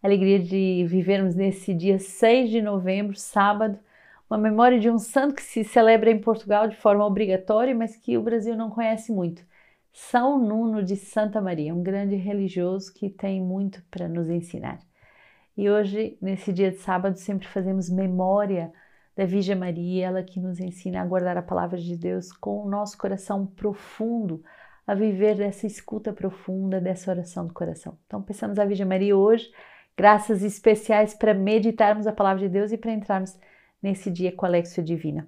Alegria de vivermos nesse dia 6 de novembro, sábado, uma memória de um santo que se celebra em Portugal de forma obrigatória, mas que o Brasil não conhece muito. São Nuno de Santa Maria, um grande religioso que tem muito para nos ensinar. E hoje, nesse dia de sábado, sempre fazemos memória da Virgem Maria, ela que nos ensina a guardar a palavra de Deus com o nosso coração profundo, a viver dessa escuta profunda, dessa oração do coração. Então, pensamos a Virgem Maria hoje graças especiais para meditarmos a palavra de Deus e para entrarmos nesse dia com a Lexia Divina.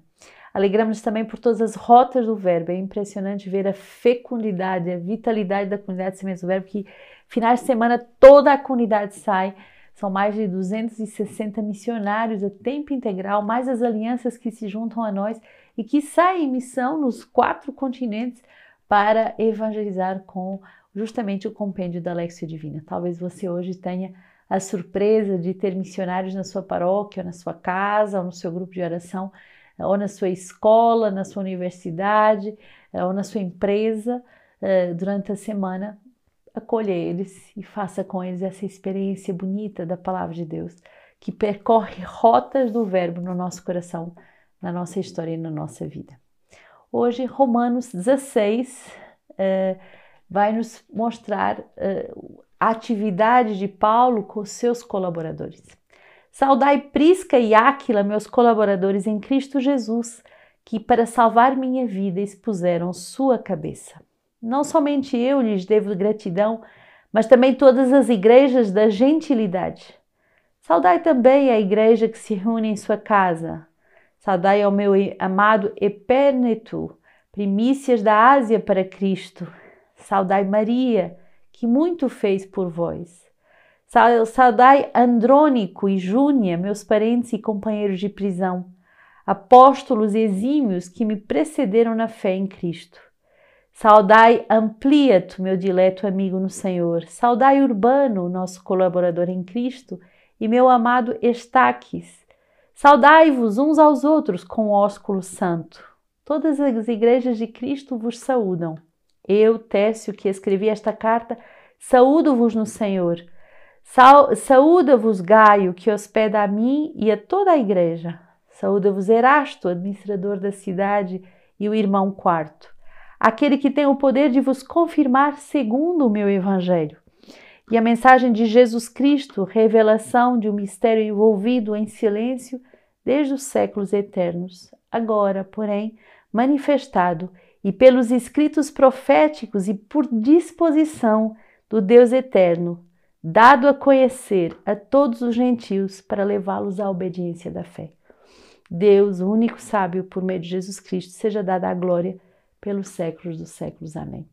Alegramos também por todas as rotas do Verbo. É impressionante ver a fecundidade, a vitalidade da comunidade Sementes do Verbo, que finais de semana toda a comunidade sai. São mais de 260 missionários a tempo integral, mais as alianças que se juntam a nós e que saem em missão nos quatro continentes para evangelizar com justamente o compêndio da Lexia Divina. Talvez você hoje tenha a surpresa de ter missionários na sua paróquia, ou na sua casa, ou no seu grupo de oração, ou na sua escola, na sua universidade, eh, ou na sua empresa, eh, durante a semana, acolha eles e faça com eles essa experiência bonita da palavra de Deus, que percorre rotas do Verbo no nosso coração, na nossa história e na nossa vida. Hoje, Romanos 16 eh, vai nos mostrar a atividade de Paulo com seus colaboradores. Saudai Prisca e Áquila, meus colaboradores em Cristo Jesus, que para salvar minha vida expuseram sua cabeça. Não somente eu lhes devo gratidão, mas também todas as igrejas da gentilidade. Saudai também a igreja que se reúne em sua casa. Saudai ao meu amado Eperneto, primícias da Ásia para Cristo. Saudai Maria, que muito fez por vós. Saudai Andrônico e Júnia, meus parentes e companheiros de prisão, apóstolos exímios que me precederam na fé em Cristo. Saudai Ampliato, meu dileto amigo no Senhor. Saudai Urbano, nosso colaborador em Cristo, e meu amado Estaques. Saudai-vos uns aos outros com ósculo santo. Todas as igrejas de Cristo vos saúdam. Eu, Técio, que escrevi esta carta, saúdo-vos no Senhor. Saúda-vos Gaio, que hospeda a mim e a toda a igreja. Saúda-vos Erasto, administrador da cidade, e o irmão quarto, aquele que tem o poder de vos confirmar segundo o meu evangelho. E a mensagem de Jesus Cristo, revelação de um mistério envolvido em silêncio desde os séculos eternos, agora, porém, manifestado e pelos escritos proféticos e por disposição do Deus eterno, dado a conhecer a todos os gentios para levá-los à obediência da fé. Deus, o único sábio, por meio de Jesus Cristo, seja dada a glória pelos séculos dos séculos. Amém.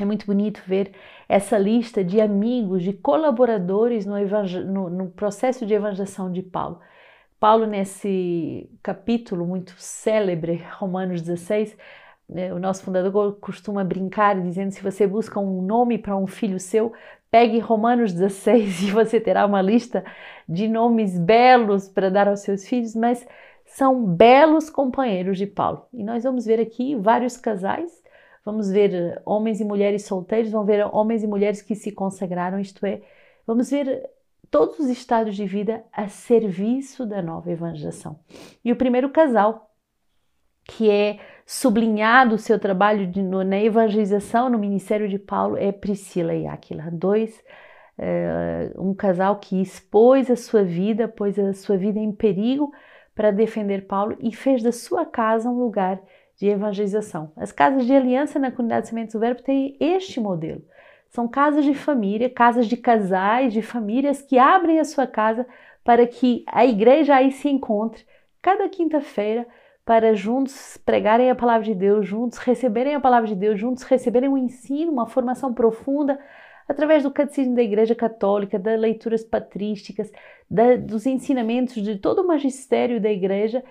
É muito bonito ver essa lista de amigos, de colaboradores no, no, no processo de evangelização de Paulo. Paulo, nesse capítulo muito célebre, Romanos 16, né, o nosso fundador costuma brincar dizendo: se você busca um nome para um filho seu, pegue Romanos 16 e você terá uma lista de nomes belos para dar aos seus filhos, mas são belos companheiros de Paulo. E nós vamos ver aqui vários casais, vamos ver homens e mulheres solteiros, vamos ver homens e mulheres que se consagraram, isto é, vamos ver todos os estados de vida a serviço da nova evangelização. E o primeiro casal, que é sublinhado o seu trabalho de, no, na evangelização no ministério de Paulo é Priscila e Aquila, dois uh, um casal que expôs a sua vida, pôs a sua vida em perigo para defender Paulo e fez da sua casa um lugar de evangelização. As casas de aliança na comunidade Sementes do Verbo têm este modelo. São casas de família, casas de casais, de famílias que abrem a sua casa para que a igreja aí se encontre cada quinta-feira para juntos pregarem a palavra de Deus, juntos receberem a palavra de Deus, juntos receberem um ensino, uma formação profunda através do catecismo da Igreja Católica, das leituras patrísticas, da, dos ensinamentos de todo o magistério da Igreja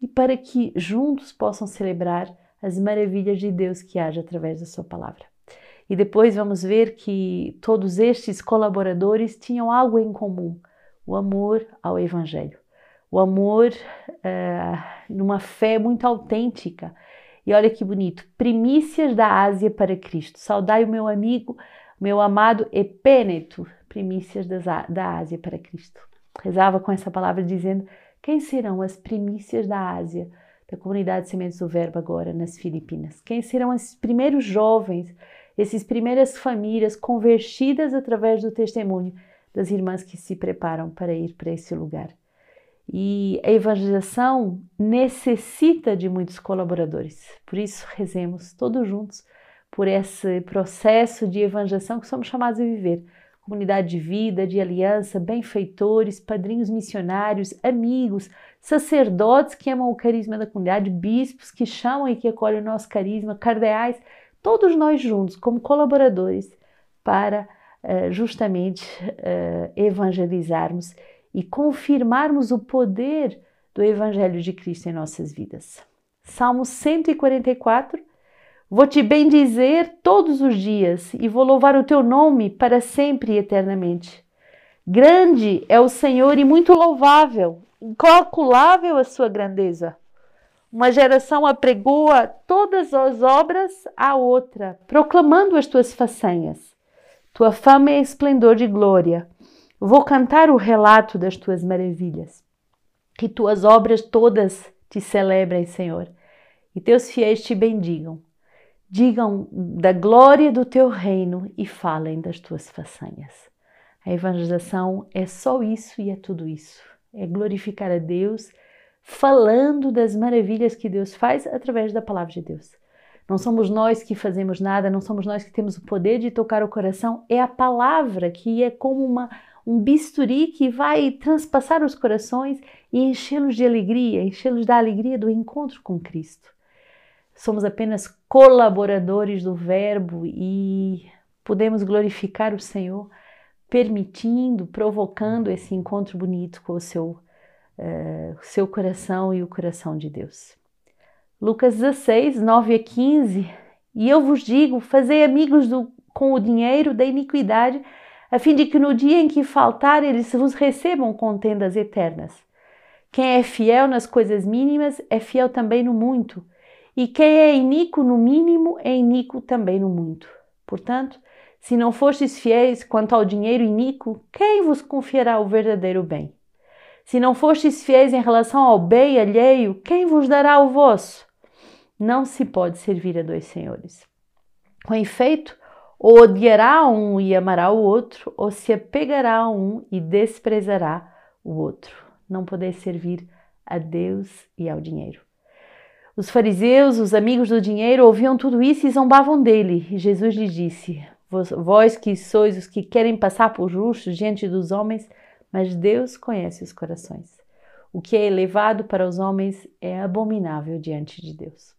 e para que juntos possam celebrar as maravilhas de Deus que age através da Sua palavra. E depois vamos ver que todos estes colaboradores tinham algo em comum: o amor ao Evangelho o amor uh, numa fé muito autêntica. E olha que bonito, primícias da Ásia para Cristo. Saudai o meu amigo, meu amado Epêneto, primícias da Ásia para Cristo. Rezava com essa palavra dizendo: quem serão as primícias da Ásia, da comunidade Sementes do Verbo agora nas Filipinas? Quem serão esses primeiros jovens, essas primeiras famílias convertidas através do testemunho das irmãs que se preparam para ir para esse lugar? E a evangelização necessita de muitos colaboradores. Por isso, rezemos todos juntos por esse processo de evangelização que somos chamados a viver. Comunidade de vida, de aliança, benfeitores, padrinhos missionários, amigos, sacerdotes que amam o carisma da comunidade, bispos que chamam e que acolhem o nosso carisma, cardeais, todos nós juntos, como colaboradores, para uh, justamente uh, evangelizarmos e confirmarmos o poder do Evangelho de Cristo em nossas vidas. Salmo 144. Vou te bendizer todos os dias e vou louvar o teu nome para sempre e eternamente. Grande é o Senhor e muito louvável, incalculável a sua grandeza. Uma geração apregoa todas as obras à outra, proclamando as tuas façanhas. Tua fama é esplendor de glória. Vou cantar o relato das tuas maravilhas. Que tuas obras todas te celebrem, Senhor, e teus fiéis te bendigam. Digam da glória do teu reino e falem das tuas façanhas. A evangelização é só isso e é tudo isso. É glorificar a Deus falando das maravilhas que Deus faz através da palavra de Deus. Não somos nós que fazemos nada, não somos nós que temos o poder de tocar o coração, é a palavra que é como uma, um bisturi que vai transpassar os corações e enchê-los de alegria, enchê-los da alegria do encontro com Cristo. Somos apenas colaboradores do Verbo e podemos glorificar o Senhor permitindo, provocando esse encontro bonito com o seu, uh, seu coração e o coração de Deus. Lucas 16, 9 a 15. E eu vos digo: fazei amigos do, com o dinheiro da iniquidade a fim de que no dia em que faltar eles vos recebam contendas eternas. Quem é fiel nas coisas mínimas é fiel também no muito, e quem é iníquo no mínimo é iníquo também no muito. Portanto, se não fostes fiéis quanto ao dinheiro iníquo, quem vos confiará o verdadeiro bem? Se não fostes fiéis em relação ao bem alheio, quem vos dará o vosso? Não se pode servir a dois senhores. Com efeito, ou odiará um e amará o outro, ou se apegará a um e desprezará o outro. Não poder servir a Deus e ao dinheiro. Os fariseus, os amigos do dinheiro, ouviam tudo isso e zombavam dele. E Jesus lhes disse: Vós que sois os que querem passar por justos diante dos homens, mas Deus conhece os corações. O que é elevado para os homens é abominável diante de Deus.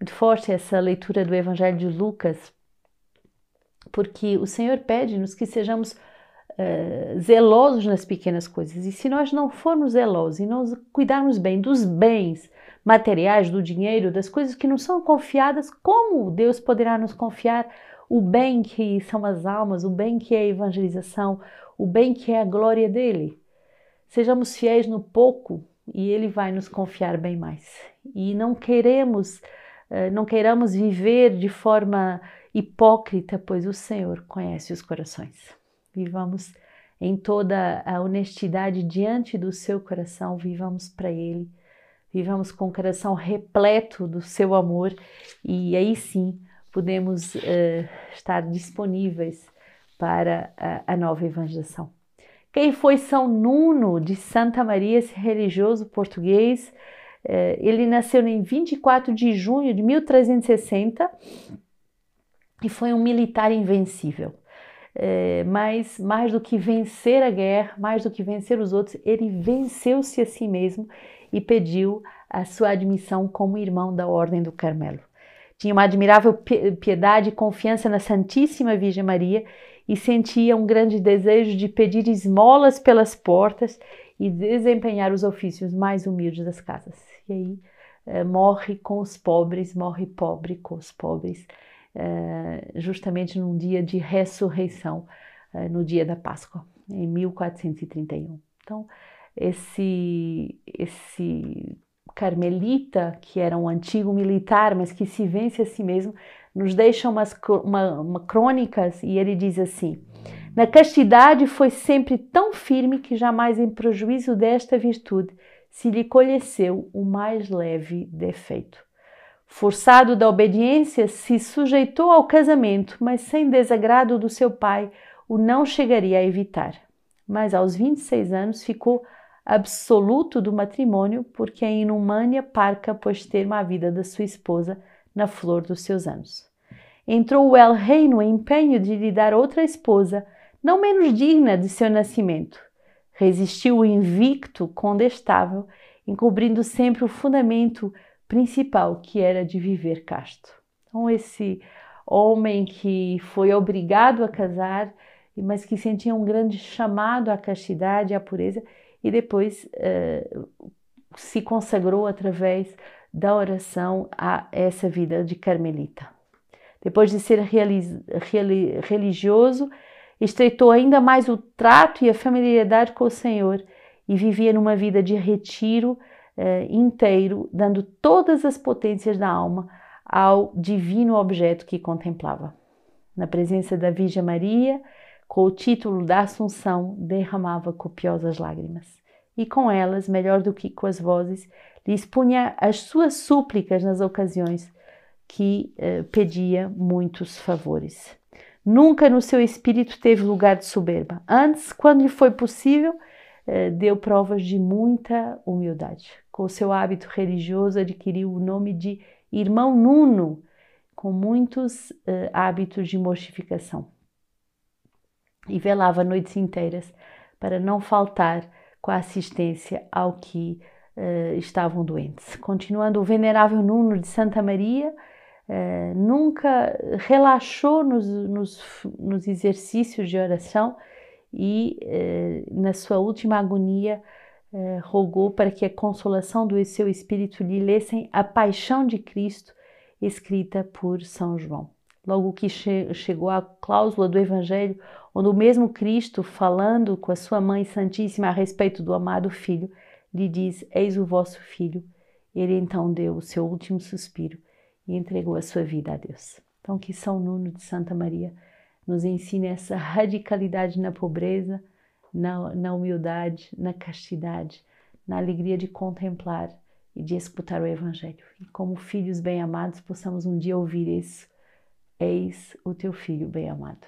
Muito forte essa leitura do Evangelho de Lucas, porque o Senhor pede-nos que sejamos uh, zelosos nas pequenas coisas. E se nós não formos zelosos e não cuidarmos bem dos bens materiais, do dinheiro, das coisas que nos são confiadas, como Deus poderá nos confiar o bem que são as almas, o bem que é a evangelização, o bem que é a glória dele? Sejamos fiéis no pouco e ele vai nos confiar bem mais. E não queremos, uh, não queiramos viver de forma hipócrita, pois o Senhor conhece os corações. Vivamos em toda a honestidade diante do seu coração, vivamos para Ele, vivamos com o coração repleto do seu amor e aí sim podemos uh, estar disponíveis para a, a nova evangelização. Quem foi São Nuno de Santa Maria, esse religioso português? Uh, ele nasceu em 24 de junho de 1360 e foi um militar invencível. É, mas mais do que vencer a guerra, mais do que vencer os outros, ele venceu-se a si mesmo e pediu a sua admissão como irmão da Ordem do Carmelo. Tinha uma admirável piedade e confiança na Santíssima Virgem Maria e sentia um grande desejo de pedir esmolas pelas portas e desempenhar os ofícios mais humildes das casas. E aí é, morre com os pobres, morre pobre com os pobres justamente num dia de ressurreição, eh, no dia da Páscoa, em 1431. Então, esse, esse carmelita, que era um antigo militar, mas que se vence a si mesmo, nos deixa umas uma, uma crônicas e ele diz assim: Na castidade foi sempre tão firme que jamais em prejuízo desta virtude se lhe conheceu o mais leve defeito. Forçado da obediência, se sujeitou ao casamento, mas sem desagrado do seu pai, o não chegaria a evitar. Mas aos 26 anos ficou absoluto do matrimônio, porque a inumânia parca pôs termo à vida da sua esposa na flor dos seus anos. Entrou o El-Rei no empenho de lhe dar outra esposa, não menos digna de seu nascimento. Resistiu invicto, condestável, encobrindo sempre o fundamento principal, que era de viver casto. Então, esse homem que foi obrigado a casar, mas que sentia um grande chamado à castidade, à pureza, e depois uh, se consagrou através da oração a essa vida de carmelita. Depois de ser religioso, estreitou ainda mais o trato e a familiaridade com o Senhor e vivia numa vida de retiro uh, inteiro, dando todas as potências da alma ao divino objeto que contemplava. Na presença da Virgem Maria, com o título da Assunção, derramava copiosas lágrimas. E com elas, melhor do que com as vozes, lhe expunha as suas súplicas nas ocasiões que eh, pedia muitos favores. Nunca no seu espírito teve lugar de soberba. Antes, quando lhe foi possível, eh, deu provas de muita humildade. Com seu hábito religioso, adquiriu o nome de Irmão Nuno, com muitos eh, hábitos de mortificação e velava noites inteiras para não faltar com a assistência ao que uh, estavam doentes. Continuando, o venerável Nuno de Santa Maria uh, nunca relaxou nos, nos, nos, exercícios de oração e, uh, na sua última agonia, rogou para que a consolação do seu espírito lhe lessem a paixão de Cristo escrita por São João logo que che chegou a cláusula do Evangelho, onde o mesmo Cristo, falando com a sua Mãe Santíssima a respeito do amado Filho, lhe diz: Eis o vosso Filho. Ele então deu o seu último suspiro e entregou a sua vida a Deus. Então, que São Nuno de Santa Maria nos ensine essa radicalidade na pobreza, na, na humildade, na castidade, na alegria de contemplar e de escutar o Evangelho. E como filhos bem-amados, possamos um dia ouvir isso Eis o teu filho bem-amado.